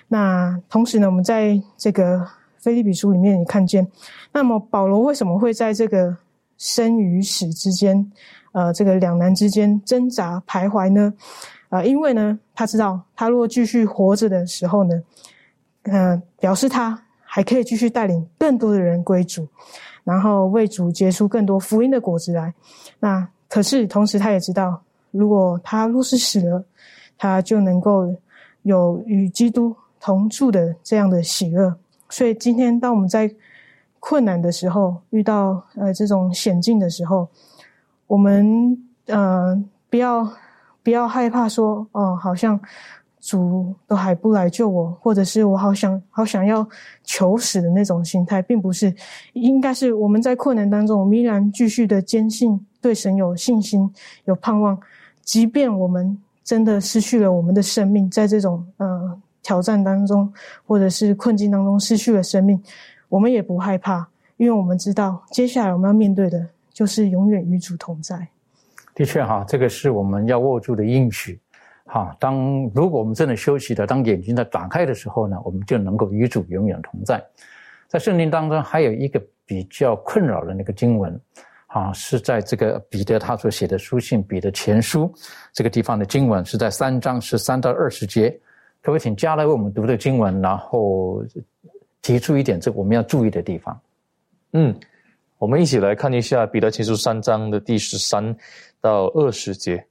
那同时呢，我们在这个菲利比书里面也看见，那么保罗为什么会在这个生与死之间，呃，这个两难之间挣扎徘徊呢？啊，因为呢，他知道他如果继续活着的时候呢，呃，表示他还可以继续带领更多的人归主，然后为主结出更多福音的果子来。那可是同时他也知道，如果他若是死了，他就能够有与基督同住的这样的喜乐。所以今天当我们在困难的时候，遇到呃这种险境的时候，我们呃不要。不要害怕说哦，好像主都还不来救我，或者是我好想好想要求死的那种心态，并不是，应该是我们在困难当中，我们依然继续的坚信对神有信心、有盼望，即便我们真的失去了我们的生命，在这种呃挑战当中，或者是困境当中失去了生命，我们也不害怕，因为我们知道接下来我们要面对的就是永远与主同在。的确哈，这个是我们要握住的应许。哈，当如果我们真的休息的，当眼睛在打开的时候呢，我们就能够与主永远同在。在圣经当中，还有一个比较困扰的那个经文，啊，是在这个彼得他所写的书信《彼得前书》这个地方的经文，是在三章十三到二十节。可不可以请加来为我们读的经文，然后提出一点这我们要注意的地方？嗯，我们一起来看一下《彼得前书》三章的第十三。到二十节，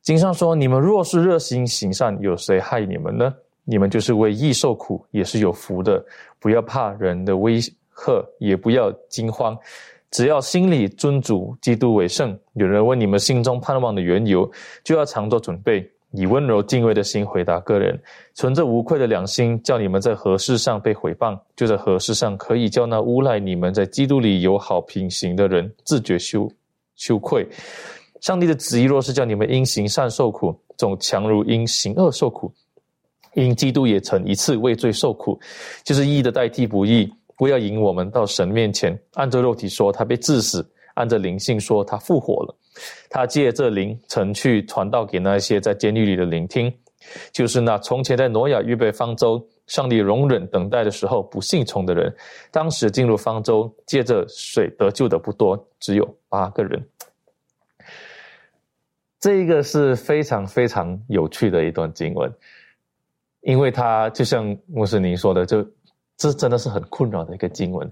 经上说：“你们若是热心行善，有谁害你们呢？你们就是为义受苦，也是有福的。不要怕人的威吓，也不要惊慌，只要心里尊主基督为圣。有人问你们心中盼望的缘由，就要常做准备，以温柔敬畏的心回答个人，存着无愧的良心，叫你们在何事上被毁谤，就在何事上可以叫那诬赖你们在基督里有好品行的人自觉羞羞愧。”上帝的旨意若是叫你们因行善受苦，总强如因行恶受苦。因基督也曾一次为罪受苦，就是义的代替不义，不要引我们到神面前。按着肉体说，他被致死；按着灵性说，他复活了。他借这灵曾去传道给那些在监狱里的聆听，就是那从前在挪亚预备方舟，上帝容忍等待的时候不信从的人。当时进入方舟借着水得救的不多，只有八个人。这个是非常非常有趣的一段经文，因为它就像牧师您说的，就这真的是很困扰的一个经文。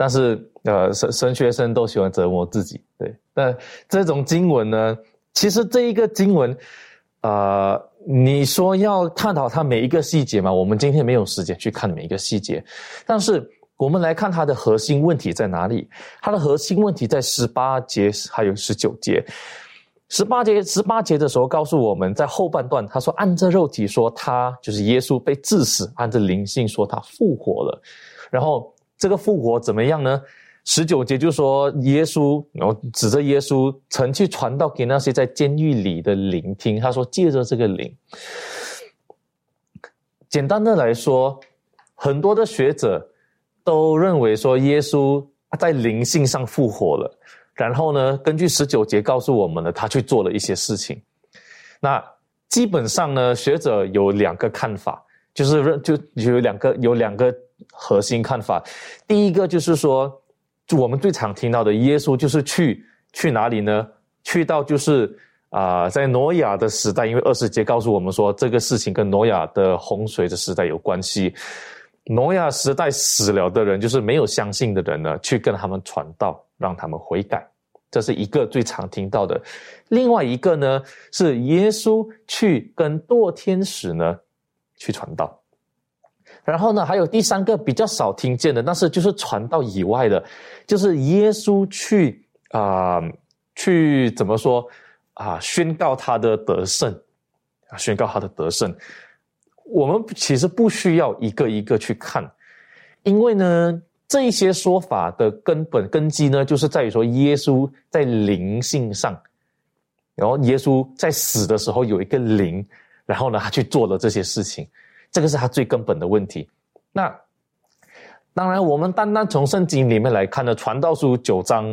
但是呃，神神学生都喜欢折磨自己，对。但这种经文呢，其实这一个经文，呃，你说要探讨它每一个细节嘛，我们今天没有时间去看每一个细节。但是我们来看它的核心问题在哪里？它的核心问题在十八节还有十九节。十八节，十八节的时候告诉我们在后半段，他说按着肉体说他就是耶稣被致死，按着灵性说他复活了。然后这个复活怎么样呢？十九节就说耶稣，然后指着耶稣曾去传道给那些在监狱里的聆听。他说借着这个灵，简单的来说，很多的学者都认为说耶稣在灵性上复活了。然后呢？根据十九节告诉我们呢，他去做了一些事情。那基本上呢，学者有两个看法，就是认就有两个有两个核心看法。第一个就是说，我们最常听到的，耶稣就是去去哪里呢？去到就是啊，在挪亚的时代，因为二十节告诉我们说，这个事情跟挪亚的洪水的时代有关系。挪亚时代死了的人，就是没有相信的人呢，去跟他们传道，让他们悔改。这是一个最常听到的，另外一个呢是耶稣去跟堕天使呢去传道，然后呢还有第三个比较少听见的，但是就是传道以外的，就是耶稣去啊去怎么说啊宣告他的得胜啊宣告他的得胜，我们其实不需要一个一个去看，因为呢。这一些说法的根本根基呢，就是在于说耶稣在灵性上，然后耶稣在死的时候有一个灵，然后呢他去做了这些事情，这个是他最根本的问题。那当然，我们单单从圣经里面来看呢，《传道书》九章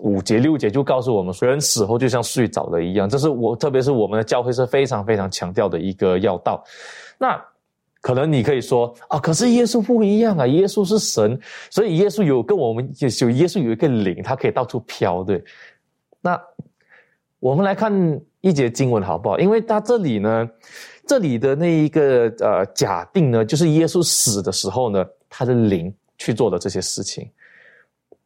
五节六节就告诉我们，人死后就像睡着了一样。这是我，特别是我们的教会是非常非常强调的一个要道。那可能你可以说啊，可是耶稣不一样啊，耶稣是神，所以耶稣有跟我们有耶稣有一个灵，他可以到处飘，对。那我们来看一节经文好不好？因为他这里呢。这里的那一个呃假定呢，就是耶稣死的时候呢，他的灵去做的这些事情。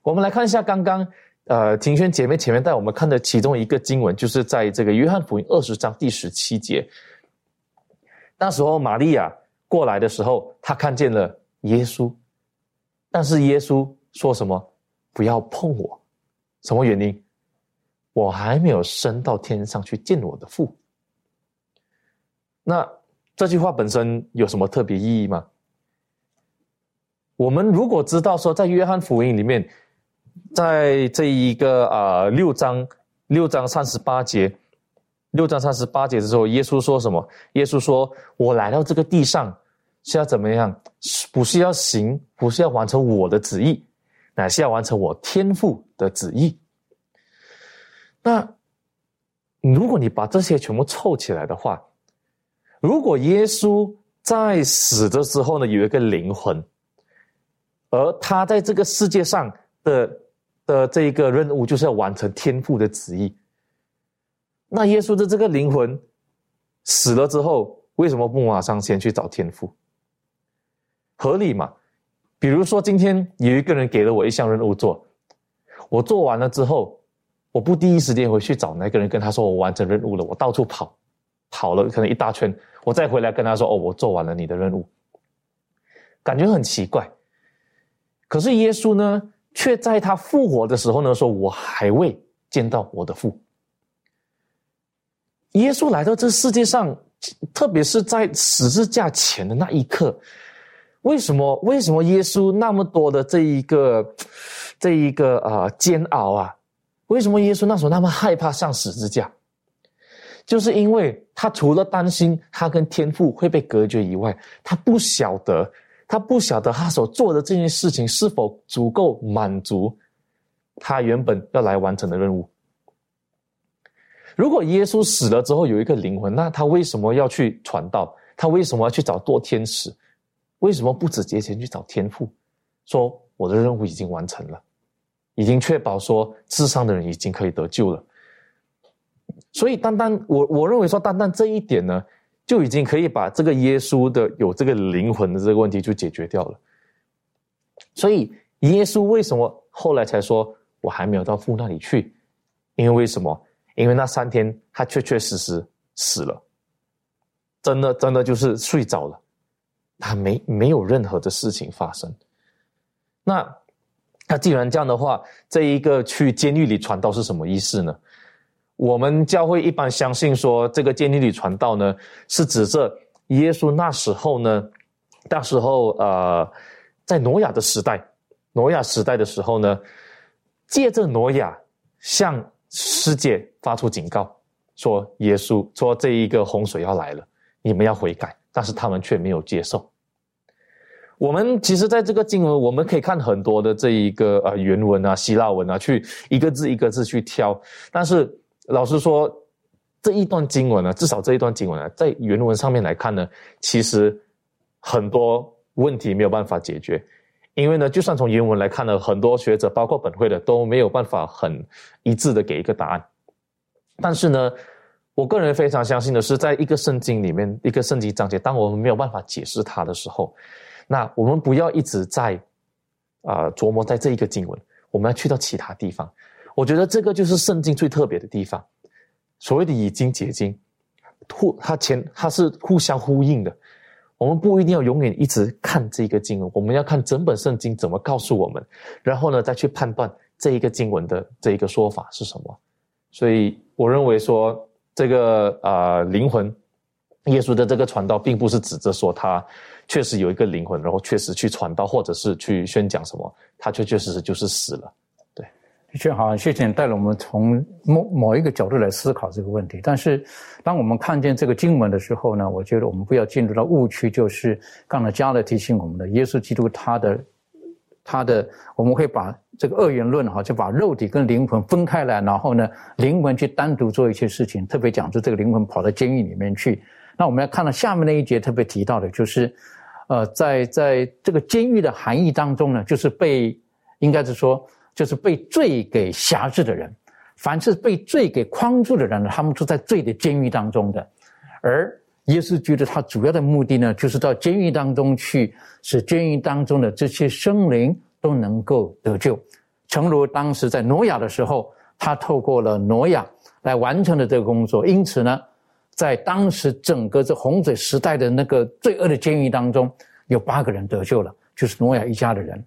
我们来看一下刚刚呃庭轩姐妹前面带我们看的其中一个经文，就是在这个约翰福音二十章第十七节。那时候玛利亚过来的时候，她看见了耶稣，但是耶稣说什么？不要碰我，什么原因？我还没有升到天上去见我的父。那这句话本身有什么特别意义吗？我们如果知道说，在约翰福音里面，在这一个啊六章六章三十八节，六章三十八节的时候，耶稣说什么？耶稣说：“我来到这个地上是要怎么样？不是要行，不是要完成我的旨意，乃是要完成我天父的旨意。”那如果你把这些全部凑起来的话，如果耶稣在死的时候呢，有一个灵魂，而他在这个世界上的的这一个任务，就是要完成天父的旨意。那耶稣的这个灵魂死了之后，为什么不马上先去找天父？合理嘛？比如说今天有一个人给了我一项任务做，我做完了之后，我不第一时间回去找那个人，跟他说我完成任务了，我到处跑，跑了可能一大圈。我再回来跟他说：“哦，我做完了你的任务。”感觉很奇怪。可是耶稣呢，却在他复活的时候呢，说：“我还未见到我的父。”耶稣来到这世界上，特别是在十字架前的那一刻，为什么？为什么耶稣那么多的这一个、这一个啊煎熬啊？为什么耶稣那时候那么害怕上十字架？就是因为他除了担心他跟天父会被隔绝以外，他不晓得，他不晓得他所做的这件事情是否足够满足他原本要来完成的任务。如果耶稣死了之后有一个灵魂，那他为什么要去传道？他为什么要去找堕天使？为什么不直接先去找天父，说我的任务已经完成了，已经确保说世上的人已经可以得救了？所以，单单我我认为说，单单这一点呢，就已经可以把这个耶稣的有这个灵魂的这个问题就解决掉了。所以，耶稣为什么后来才说我还没有到父那里去？因为为什么？因为那三天他确确实实死了，真的真的就是睡着了，他没没有任何的事情发生。那他既然这样的话，这一个去监狱里传道是什么意思呢？我们教会一般相信说，这个监狱里传道呢，是指着耶稣那时候呢，那时候呃，在挪亚的时代，挪亚时代的时候呢，借着挪亚向世界发出警告，说耶稣说这一个洪水要来了，你们要悔改，但是他们却没有接受。我们其实在这个经文，我们可以看很多的这一个呃原文啊、希腊文啊，去一个字一个字去挑，但是。老实说，这一段经文呢，至少这一段经文呢，在原文上面来看呢，其实很多问题没有办法解决，因为呢，就算从原文来看呢，很多学者，包括本会的，都没有办法很一致的给一个答案。但是呢，我个人非常相信的是，在一个圣经里面，一个圣经章节，当我们没有办法解释它的时候，那我们不要一直在啊琢磨在这一个经文，我们要去到其他地方。我觉得这个就是圣经最特别的地方，所谓的以经解经，互它前它是互相呼应的。我们不一定要永远一直看这个经文，我们要看整本圣经怎么告诉我们，然后呢再去判断这一个经文的这一个说法是什么。所以我认为说这个啊灵魂，耶稣的这个传道，并不是指着说他确实有一个灵魂，然后确实去传道或者是去宣讲什么，他确确实实就是死了。的确好，谢谢你带了我们从某某一个角度来思考这个问题。但是，当我们看见这个经文的时候呢，我觉得我们不要进入到误区，就是刚才加勒提醒我们的，耶稣基督他的他的，我们会把这个二元论哈，就把肉体跟灵魂分开来，然后呢，灵魂去单独做一些事情，特别讲出这个灵魂跑到监狱里面去。那我们要看到下面那一节特别提到的，就是，呃，在在这个监狱的含义当中呢，就是被应该是说。就是被罪给辖制的人，凡是被罪给框住的人呢，他们都在罪的监狱当中的。而耶稣觉得他主要的目的呢，就是到监狱当中去，使监狱当中的这些生灵都能够得救。诚如当时在挪亚的时候，他透过了挪亚来完成了这个工作。因此呢，在当时整个这洪水时代的那个罪恶的监狱当中，有八个人得救了，就是挪亚一家的人。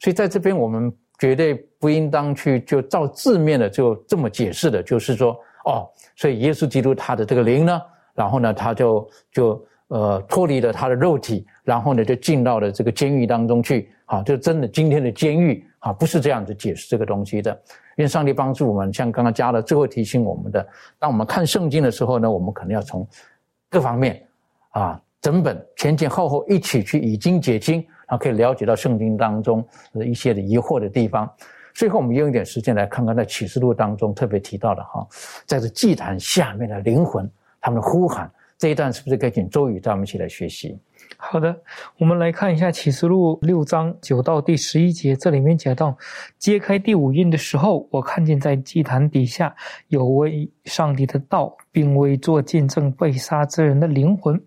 所以在这边我们。绝对不应当去就照字面的就这么解释的，就是说，哦，所以耶稣基督他的这个灵呢，然后呢，他就就呃脱离了他的肉体，然后呢就进到了这个监狱当中去，啊，就真的今天的监狱啊，不是这样子解释这个东西的。愿上帝帮助我们，像刚刚加了最后提醒我们的，当我们看圣经的时候呢，我们可能要从各方面啊，整本前前后后一起去以经解经。然后可以了解到圣经当中的一些的疑惑的地方。最后，我们用一点时间来看看在启示录当中特别提到的哈，在这祭坛下面的灵魂他们的呼喊这一段，是不是可以请周宇带我们一起来学习？好的，我们来看一下启示录六章九到第十一节，这里面讲到揭开第五印的时候，我看见在祭坛底下有位上帝的道，并为做见证被杀之人的灵魂。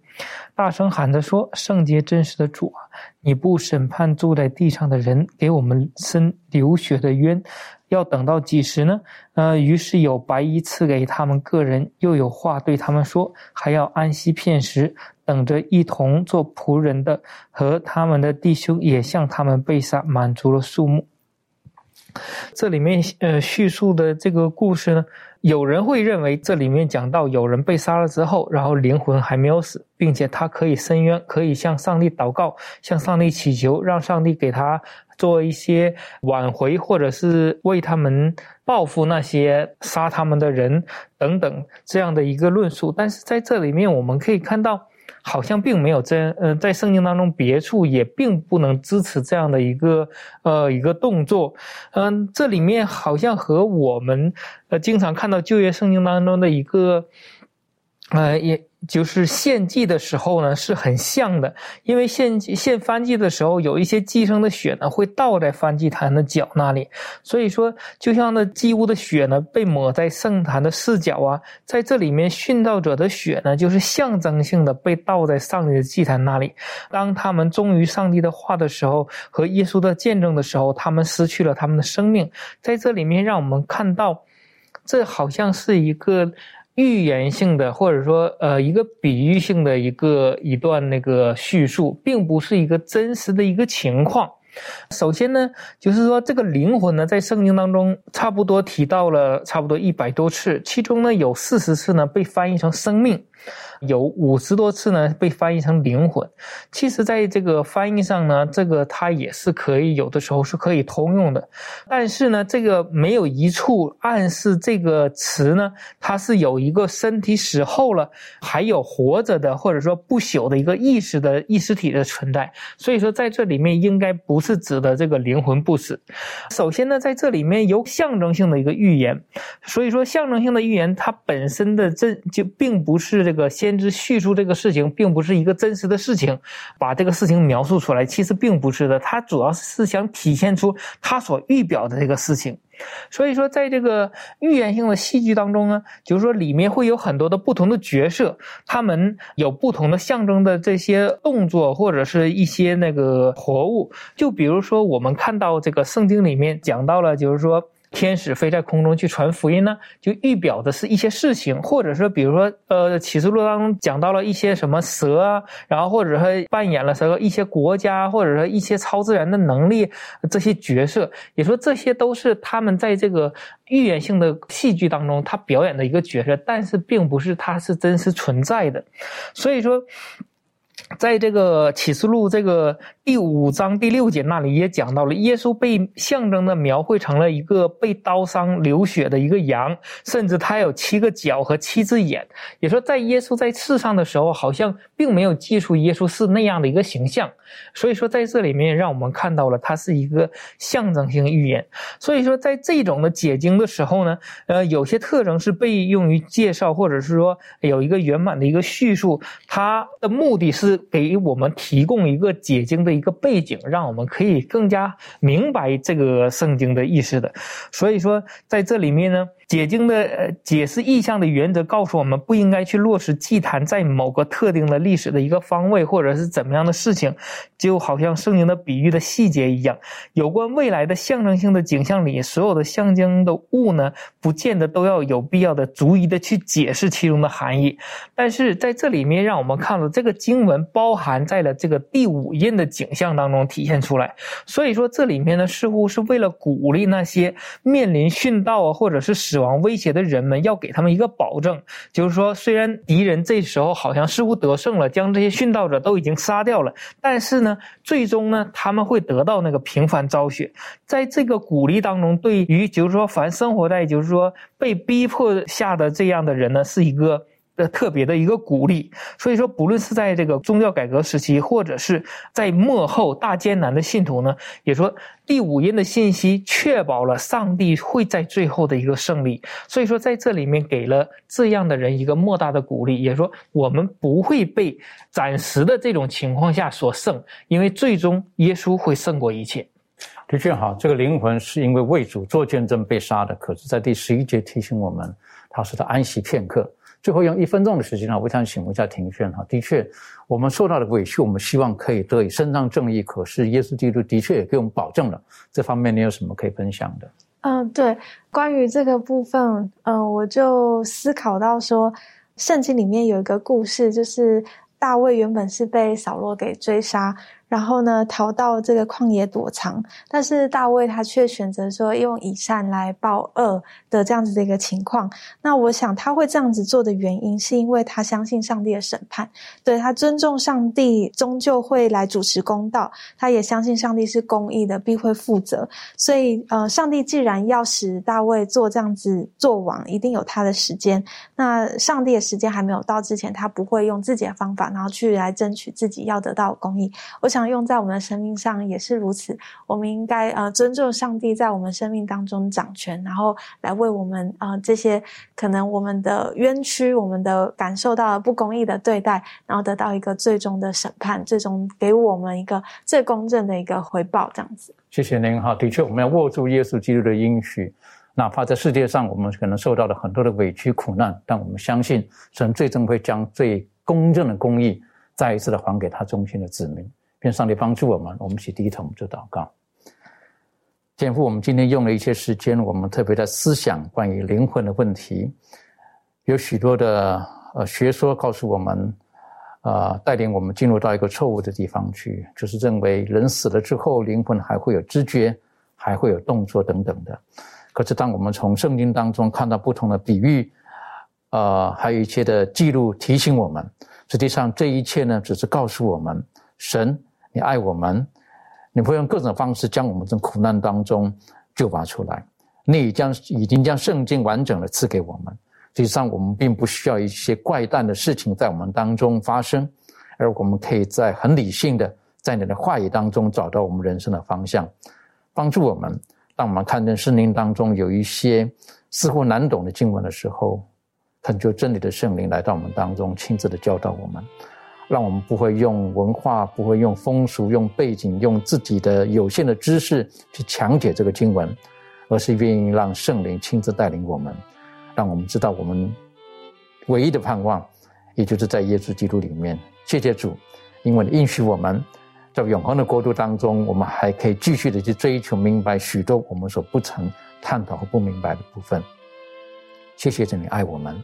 大声喊着说：“圣洁真实的主啊，你不审判住在地上的人，给我们伸流血的冤，要等到几时呢？”呃，于是有白衣赐给他们个人，又有话对他们说，还要安息片时，等着一同做仆人的和他们的弟兄也向他们被杀，满足了数目。这里面呃叙述的这个故事呢？有人会认为这里面讲到有人被杀了之后，然后灵魂还没有死，并且他可以伸冤，可以向上帝祷告，向上帝祈求，让上帝给他做一些挽回，或者是为他们报复那些杀他们的人等等这样的一个论述。但是在这里面，我们可以看到。好像并没有这，呃，在圣经当中别处也并不能支持这样的一个，呃，一个动作，嗯，这里面好像和我们，呃，经常看到旧约圣经当中的一个，呃，也。就是献祭的时候呢，是很像的，因为献献燔祭的时候，有一些祭牲的血呢会倒在燔祭坛的角那里，所以说，就像那祭物的血呢被抹在圣坛的四角啊，在这里面殉道者的血呢，就是象征性的被倒在上帝的祭坛那里。当他们忠于上帝的话的时候，和耶稣的见证的时候，他们失去了他们的生命。在这里面，让我们看到，这好像是一个。预言性的，或者说，呃，一个比喻性的一个一段那个叙述，并不是一个真实的一个情况。首先呢，就是说这个灵魂呢，在圣经当中差不多提到了差不多一百多次，其中呢有四十次呢被翻译成生命。有五十多次呢，被翻译成灵魂。其实，在这个翻译上呢，这个它也是可以有的时候是可以通用的。但是呢，这个没有一处暗示这个词呢，它是有一个身体死后了，还有活着的或者说不朽的一个意识的意识体的存在。所以说，在这里面应该不是指的这个灵魂不死。首先呢，在这里面有象征性的一个预言。所以说，象征性的预言它本身的这就并不是这个先。知叙述这个事情，并不是一个真实的事情，把这个事情描述出来，其实并不是的。他主要是想体现出他所预表的这个事情。所以说，在这个预言性的戏剧当中呢，就是说里面会有很多的不同的角色，他们有不同的象征的这些动作，或者是一些那个活物。就比如说，我们看到这个圣经里面讲到了，就是说。天使飞在空中去传福音呢，就预表的是一些事情，或者说，比如说，呃，启示录当中讲到了一些什么蛇啊，然后或者说扮演了什么一些国家，或者说一些超自然的能力这些角色，也说这些都是他们在这个预言性的戏剧当中他表演的一个角色，但是并不是他是真实存在的，所以说。在这个启示录这个第五章第六节那里也讲到了，耶稣被象征的描绘成了一个被刀伤流血的一个羊，甚至他有七个角和七只眼。也说在耶稣在世上的时候，好像并没有记述耶稣是那样的一个形象。所以说在这里面让我们看到了它是一个象征性预言。所以说在这种的解经的时候呢，呃，有些特征是被用于介绍，或者是说有一个圆满的一个叙述，它的目的是。是给我们提供一个解经的一个背景，让我们可以更加明白这个圣经的意思的。所以说，在这里面呢。解经的呃解释意象的原则告诉我们，不应该去落实祭坛在某个特定的历史的一个方位，或者是怎么样的事情，就好像圣经的比喻的细节一样。有关未来的象征性的景象里，所有的象征的物呢，不见得都要有必要的逐一的去解释其中的含义。但是在这里面，让我们看到这个经文包含在了这个第五印的景象当中体现出来。所以说，这里面呢，似乎是为了鼓励那些面临殉道啊，或者是死。死亡威胁的人们要给他们一个保证，就是说，虽然敌人这时候好像似乎得胜了，将这些殉道者都已经杀掉了，但是呢，最终呢，他们会得到那个平凡昭雪。在这个鼓励当中，对于就是说，凡生活在就是说被逼迫下的这样的人呢，是一个。的特别的一个鼓励，所以说，不论是在这个宗教改革时期，或者是在末后大艰难的信徒呢，也说第五印的信息确保了上帝会在最后的一个胜利。所以说，在这里面给了这样的人一个莫大的鼓励，也说我们不会被暂时的这种情况下所胜，因为最终耶稣会胜过一切。的确，哈，这个灵魂是因为为主做见证被杀的，可是，在第十一节提醒我们，他是他安息片刻。最后用一分钟的时间呢，我想请问一下庭轩哈。的确，我们受到的委屈，我们希望可以得以伸张正义。可是耶稣基督的确也给我们保证了，这方面你有什么可以分享的？嗯，对，关于这个部分，嗯，我就思考到说，圣经里面有一个故事，就是大卫原本是被扫罗给追杀。然后呢，逃到这个旷野躲藏，但是大卫他却选择说用以善来报恶的这样子的一个情况。那我想他会这样子做的原因，是因为他相信上帝的审判，对他尊重上帝终究会来主持公道，他也相信上帝是公义的，必会负责。所以，呃，上帝既然要使大卫做这样子做王，一定有他的时间。那上帝的时间还没有到之前，他不会用自己的方法，然后去来争取自己要得到公义。我想。用在我们的生命上也是如此，我们应该呃尊重上帝在我们生命当中掌权，然后来为我们啊这些可能我们的冤屈、我们的感受到了不公义的对待，然后得到一个最终的审判，最终给我们一个最公正的一个回报，这样子。谢谢您哈，的确我们要握住耶稣基督的应许，哪怕在世界上我们可能受到了很多的委屈苦难，但我们相信神最终会将最公正的公义再一次的还给他忠心的子民。愿上帝帮助我们，我们一起低头做祷告。天父，我们今天用了一些时间，我们特别在思想关于灵魂的问题，有许多的呃学说告诉我们，呃，带领我们进入到一个错误的地方去，就是认为人死了之后，灵魂还会有知觉，还会有动作等等的。可是，当我们从圣经当中看到不同的比喻，呃，还有一些的记录提醒我们，实际上这一切呢，只是告诉我们神。你爱我们，你会用各种方式将我们从苦难当中救拔出来。你已将已经将圣经完整的赐给我们。实际上，我们并不需要一些怪诞的事情在我们当中发生，而我们可以在很理性的在你的话语当中找到我们人生的方向，帮助我们。当我们看见圣经当中有一些似乎难懂的经文的时候，恳求真理的圣灵来到我们当中，亲自的教导我们。让我们不会用文化，不会用风俗，用背景，用自己的有限的知识去强解这个经文，而是愿意让圣灵亲自带领我们，让我们知道我们唯一的盼望，也就是在耶稣基督里面。谢谢主，因为你应许我们在永恒的国度当中，我们还可以继续的去追求明白许多我们所不曾探讨和不明白的部分。谢谢主，你爱我们，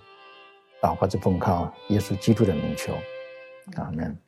祷告着奉靠耶稣基督的名求。Amen